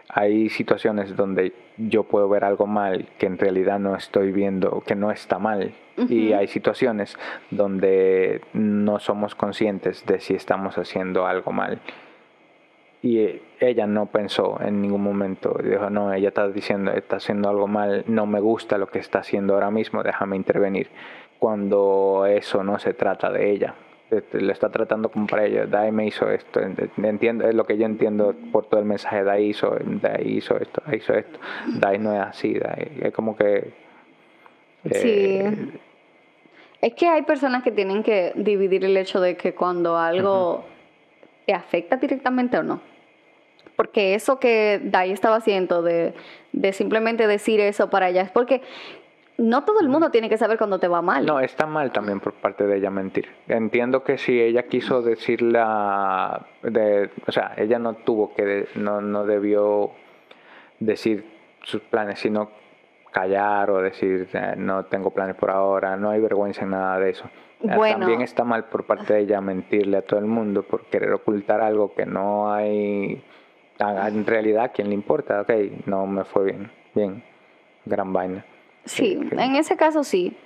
hay situaciones donde yo puedo ver algo mal que en realidad no estoy viendo, que no está mal. Y hay situaciones donde no somos conscientes de si estamos haciendo algo mal. Y eh, ella no pensó en ningún momento, dijo, no, ella está diciendo, está haciendo algo mal, no me gusta lo que está haciendo ahora mismo, déjame intervenir. Cuando eso no se trata de ella, lo está tratando como para ella, Dai me hizo esto, ent- entiendo, es lo que yo entiendo por todo el mensaje, Dai hizo, Dai hizo esto, Dai hizo esto, Dai no es así, Dai, es como que... Sí. eh, Es que hay personas que tienen que dividir el hecho de que cuando algo te afecta directamente o no. Porque eso que Dai estaba haciendo de, de simplemente decir eso para ella es porque no todo el mundo tiene que saber cuando te va mal. No, está mal también por parte de ella mentir. Entiendo que si ella quiso decirla, de, o sea, ella no tuvo que, no, no debió decir sus planes, sino callar o decir eh, no tengo planes por ahora, no hay vergüenza en nada de eso. Bueno. También está mal por parte de ella mentirle a todo el mundo por querer ocultar algo que no hay, en realidad, ¿a quién le importa? Ok, no me fue bien, bien, gran vaina. Sí, en ese caso sí.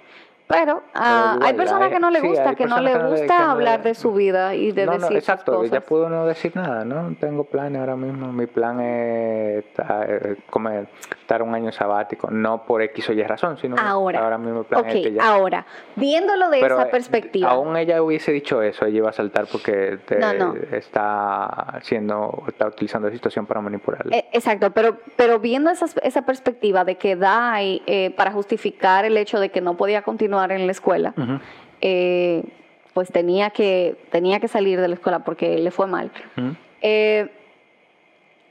Pero igual, hay personas hay- que no le gusta, que no personas le que no le- gusta le- hablar de su vida y de no, decir no, exacto, cosas. ella pudo no decir nada, ¿no? No tengo planes ahora mismo, mi plan es eh, comer, estar un año sabático, no por X o Y razón, sino Ahora, ahora mismo plan es que ya... ahora, viéndolo de Pero, esa eh, perspectiva. Aún ella hubiese dicho eso, ella iba a saltar porque te- No, está haciendo, está utilizando la situación para manipularla. Eh, Exacto, pero, pero viendo esas- esa perspectiva de que Dai, eh, para justificar el hecho de que no podía continuar en la escuela, eh, pues tenía que, tenía que salir de la escuela porque le fue mal. Eh,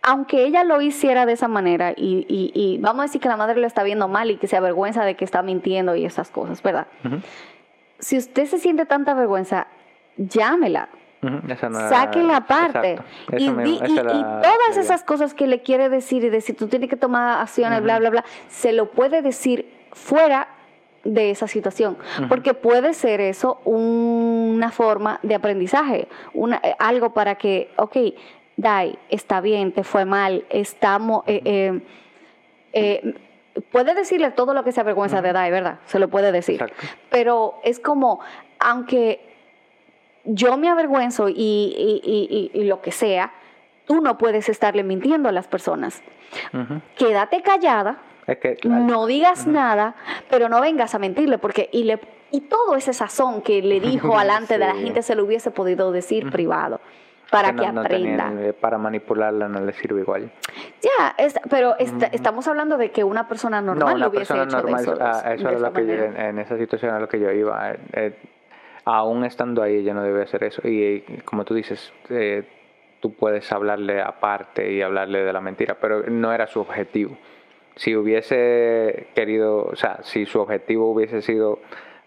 aunque ella lo hiciera de esa manera, y, y- y vamos a decir que la madre lo está viendo mal y que se avergüenza de que está mintiendo y esas cosas, ¿verdad? Si usted se siente tanta vergüenza, llámela. Ujú, esa no Saquen la parte. Y, mismo, todas esas cosas que le quiere decir y decir, tú tienes que tomar acciones, bla, bla, bla, se lo puede decir fuera de esa situación. Porque puede ser eso una forma de aprendizaje, una, eh, algo para que, ok, Dai, está bien, te fue mal, estamos... eh, eh, eh, puede decirle todo lo que se avergüenza de Dai, ¿verdad? Se lo puede decir. Exacto. Pero es como, aunque yo me avergüenzo y, y- y- lo que sea, tú no puedes estarle mintiendo a las personas. Quédate callada, Es que no digas nada, pero no vengas a mentirle, porque y, le, y todo ese sazón que le *laughs* dijo alante de la gente se lo hubiese podido decir privado para que, no- no tenía aprenda. ni- para manipularla no le sirve igual. Ya, es- pero esta- estamos hablando de que una persona normal no, una lo hubiese persona hecho de normal, eso- ah, de eso era esa lo que yo- en, en esa situación a lo que yo iba. eh, eh, aún estando ahí, ella no debe hacer eso. Y eh, como tú dices, eh, tú puedes hablarle aparte y hablarle de la mentira, pero no era su objetivo. Si hubiese querido, o sea, si su objetivo hubiese sido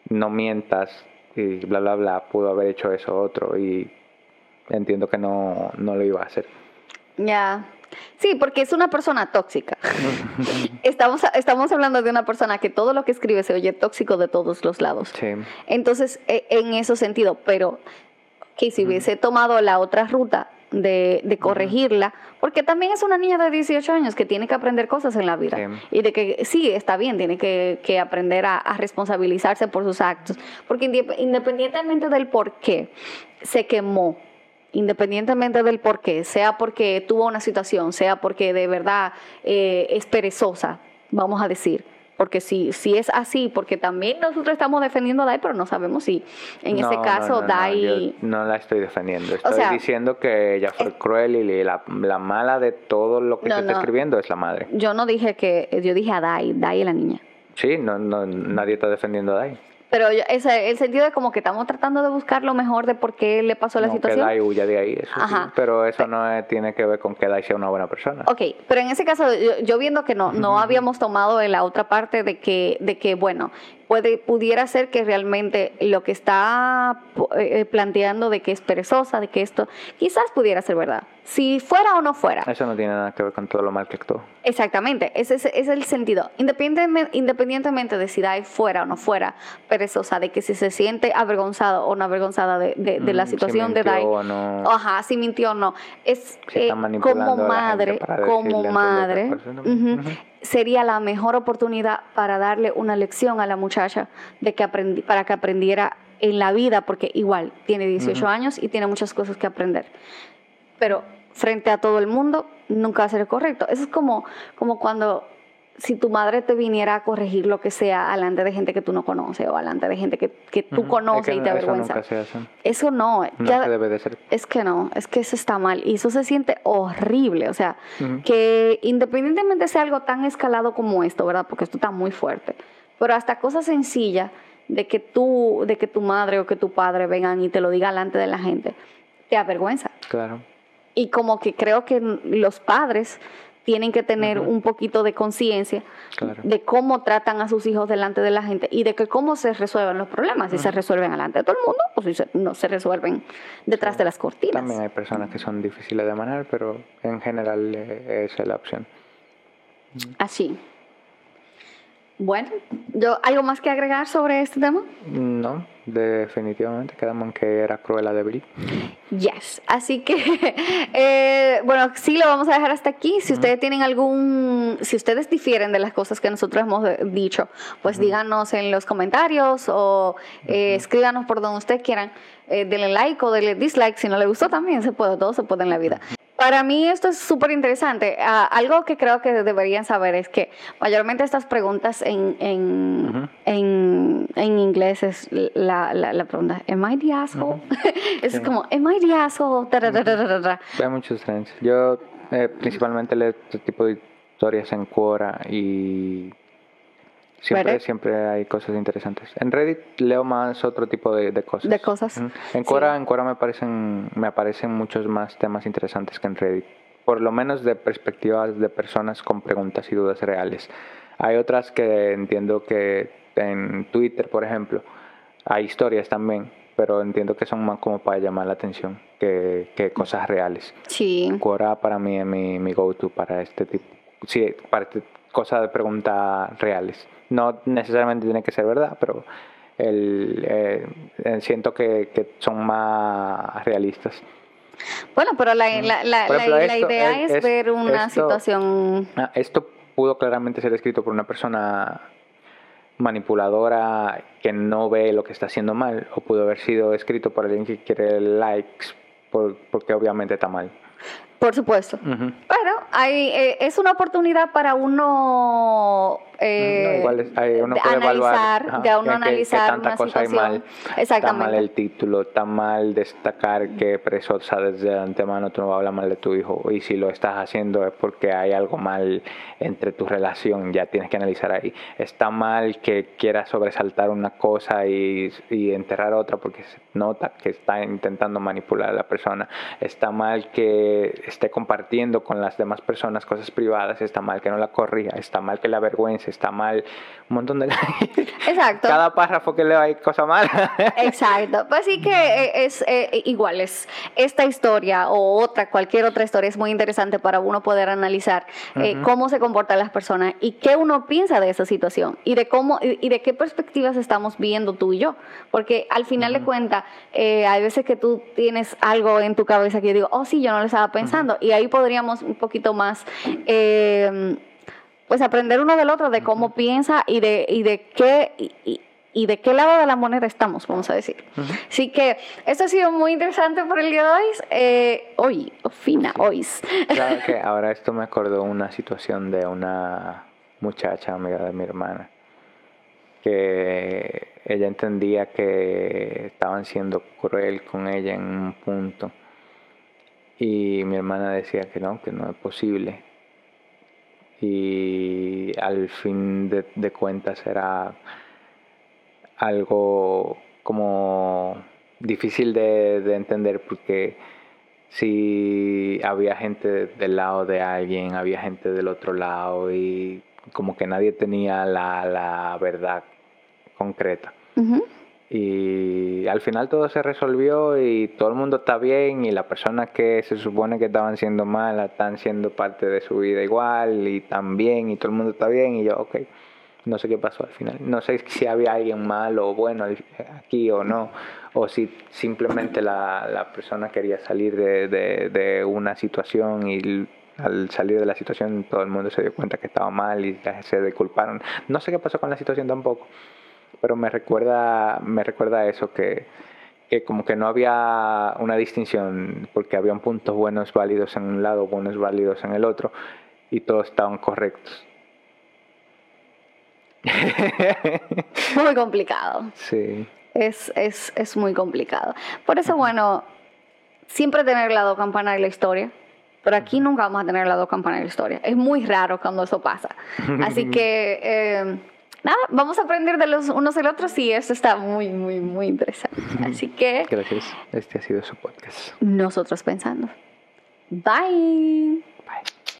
no mientas y bla, bla, bla, pudo haber hecho eso otro y entiendo que no, no lo iba a hacer. Ya. Sí, porque es una persona tóxica. *laughs* estamos, estamos hablando de una persona que todo lo que escribe se oye tóxico de todos los lados. Sí. Entonces, e- en ese sentido, pero que si hubiese tomado la otra ruta de, de corregirla, porque también es una niña de 18 años que tiene que aprender cosas en la vida. Sí. Y de que sí, está bien, tiene que, que aprender a, a responsabilizarse por sus actos. Porque independientemente del por qué se quemó, independientemente del por qué, sea porque tuvo una situación, sea porque de verdad eh, es perezosa, vamos a decir. Porque si, si es así, porque también nosotros estamos defendiendo a Dai, pero no sabemos si en No, ese caso no, no, Dai... yo no la estoy defendiendo. Estoy sea, diciendo que ella fue eh, cruel y la, la mala de todo lo que se está escribiendo es la madre. Yo no dije que, yo dije a Dai, Dai es la niña. Sí, no, no, nadie está defendiendo a Dai. Pero yo- ese, el sentido de como que estamos tratando de buscar lo mejor de por qué le pasó la no, situación. que huya de ahí, eso sí, pero eso no tiene que ver con que Dai sea una buena persona. Ok, pero en ese caso, yo, yo viendo que no, no habíamos tomado en la otra parte de que, de que bueno, puede, pudiera ser que realmente lo que está eh, planteando de que es perezosa, de que esto, quizás pudiera ser verdad. Si fuera o no fuera. Eso no tiene nada que ver con todo lo mal que actuó. Exactamente, ese es, ese es el sentido. Independientemente, independientemente de si Dai fuera o no fuera perezosa, de que si se siente avergonzado o no avergonzada de, de- de la Mm, si situación de mintió Dai. o no. Ajá, si mintió o no. Es Si eh, como madre, como madre, cosas, ¿no? ujú, Ujú. Sería la mejor oportunidad para darle una lección a la muchacha de que aprendi- para que aprendiera en la vida, porque igual tiene 18 Ujú. años y tiene muchas cosas que aprender. Pero frente a todo el mundo nunca va a ser correcto. Eso es como, como cuando si tu madre te viniera a corregir lo que sea alante de gente que tú no conoces o alante de gente que, que tú conoces Es que y te avergüenza. Eso no, No ya- se debe de hacer. es que no, es que eso está mal y eso se siente horrible, o sea, que independientemente sea algo tan escalado como esto, ¿verdad? Porque esto está muy fuerte, pero hasta cosas sencillas de que tú, de que tu madre o que tu padre vengan y te lo digan delante de la gente, te avergüenza. Claro. Y como que creo que los padres tienen que tener Ujú. un poquito de conciencia Claro. de cómo tratan a sus hijos delante de la gente y de que cómo se resuelven los problemas, si se resuelven delante de todo el mundo o si se- no se resuelven detrás Sí. de las cortinas. También hay personas que son difíciles de manejar, pero en general eh, esa es la opción. Así. Bueno, yo, ¿algo más que agregar sobre este tema? No, definitivamente quedamos en que era Cruella de Vil. Yes. Así que, *laughs* eh, bueno, sí lo vamos a dejar hasta aquí. Si ustedes tienen algún, si ustedes difieren de las cosas que nosotros hemos dicho, pues díganos en los comentarios o eh, escríbanos por donde ustedes quieran. Eh, denle like o denle dislike. Si no le gustó también se puede, todo se puede en la vida. Para mí esto es súper interesante. Ah, algo que creo que deberían saber es que mayormente estas preguntas en, en, Ujú. en, en inglés es la, la, la pregunta, ¿Am I the asshole? *laughs* es Sí. como, ¿Am I the asshole? Tararararara. Hay muchos trends. Yo eh, principalmente leo este tipo de historias en Quora y siempre, siempre hay cosas interesantes. En Reddit leo más otro tipo de, de cosas. De cosas. Ujú. En Sí. Quora, en Quora me parecen, me aparecen muchos más temas interesantes que en Reddit. Por lo menos de perspectivas de personas con preguntas y dudas reales. Hay otras que entiendo que en Twitter, por ejemplo, hay historias también pero entiendo que son más como para llamar la atención que, que cosas reales. Sí. Quora para mí es mi, mi go-to para este tipo, sí, para este, cosas de preguntas reales. No necesariamente tiene que ser verdad, pero el, eh, eh, siento que, que son más realistas. Bueno, pero la, la, la, ejemplo, la- la esto- idea es- ver una esto- situación... Ah, Esto pudo claramente ser escrito por una persona manipuladora que no ve lo que está haciendo mal, o pudo haber sido escrito por alguien que quiere likes, por- porque obviamente está mal. Por supuesto. Ujú. Pero hay, eh, es una oportunidad para uno, eh, No, igual es- hay- uno puede evaluar analizar, ajá, de uno que- analizar que tanta una cosa hay situación. mal. Está Exactamente. mal el título, está mal destacar que preso, o sea, desde antemano tú no vas a hablar mal de tu hijo. Y si lo estás haciendo es porque hay algo mal entre tu relación, ya tienes que analizar ahí. Está mal que quieras sobresaltar una cosa y, y enterrar otra porque se nota que está intentando manipular a la persona. Está mal que esté compartiendo con las demás personas cosas privadas. Está mal que no la corrija. Está mal que la avergüence. Está mal un montón de... *laughs* Exacto. Cada párrafo que leo hay cosa mala. *laughs* Exacto. Pues sí que eh, es eh, igual, es esta historia o otra, cualquier otra historia es muy interesante para uno poder analizar eh, cómo se comportan las personas y qué uno piensa de esa situación y de cómo y, y de qué perspectivas estamos viendo tú y yo. Porque al final de cuentas, eh, hay veces que tú tienes algo en tu cabeza que yo digo, oh sí, yo no lo estaba pensando. Y ahí podríamos un poquito más... eh, pues aprender uno del otro de cómo piensa y de, y de qué y, y- de qué lado de la moneda estamos, vamos a decir. Así que esto ha sido muy interesante por el día de hoy. Eh, hoy, fina, hoy. Claro que *laughs* ahora esto me acordó una situación de una muchacha amiga de mi hermana que ella entendía que estaban siendo cruel con ella en un punto. Y mi hermana decía que no, que no es posible. Y al fin de, cuentas era algo como difícil de, de entender porque si había gente del lado de alguien, había gente del otro lado y como que nadie tenía la, la verdad concreta. Y al final todo se resolvió y todo el mundo está bien y la persona que se supone que estaban siendo malas están siendo parte de su vida igual y están bien y todo el mundo está bien y yo, ok, no sé qué pasó al final. No sé *laughs* si había alguien malo o bueno aquí o no, o si simplemente la, la persona quería salir de, de- de una situación y al salir de la situación todo el mundo se dio cuenta que estaba mal y se disculparon. No sé qué pasó con la situación tampoco pero me recuerda me recuerda a eso que, que como que no había una distinción porque habían puntos buenos válidos en un lado buenos válidos en el otro y todos estaban correctos *laughs* Muy complicado. sí Es, es, es muy complicado. Por eso, bueno, siempre tener la dos campanas de la historia. Pero aquí nunca vamos a tener las dos campanas de la historia. Es muy raro cuando eso pasa. Así *laughs* que, eh, nada, vamos a aprender de los unos los otros y eso está muy, muy, muy interesante. Así que, gracias este ha sido su podcast nosotros pensando. Bye.